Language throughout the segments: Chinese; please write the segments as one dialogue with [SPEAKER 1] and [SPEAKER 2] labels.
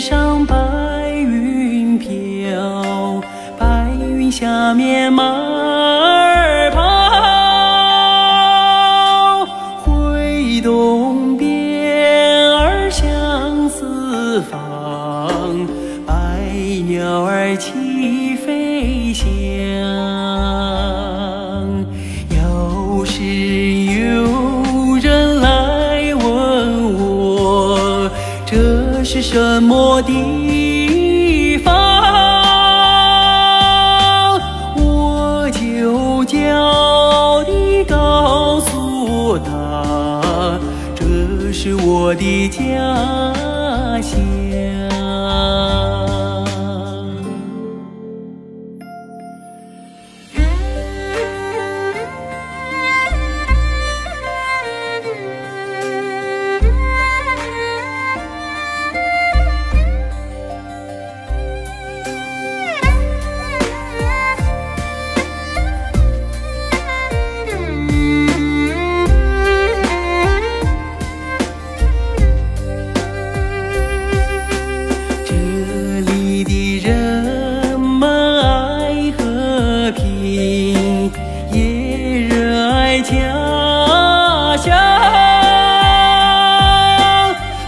[SPEAKER 1] 上白云飘，白云下面马儿跑，挥动鞭儿向四方，百鸟儿齐飞翔。要是这是什么地方，我就叫你告诉他，这是我的家乡。家乡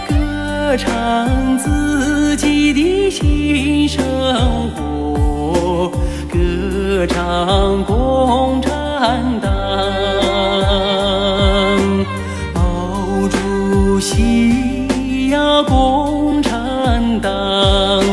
[SPEAKER 1] 歌唱自己的新生活歌唱共产党。毛主席呀共产党。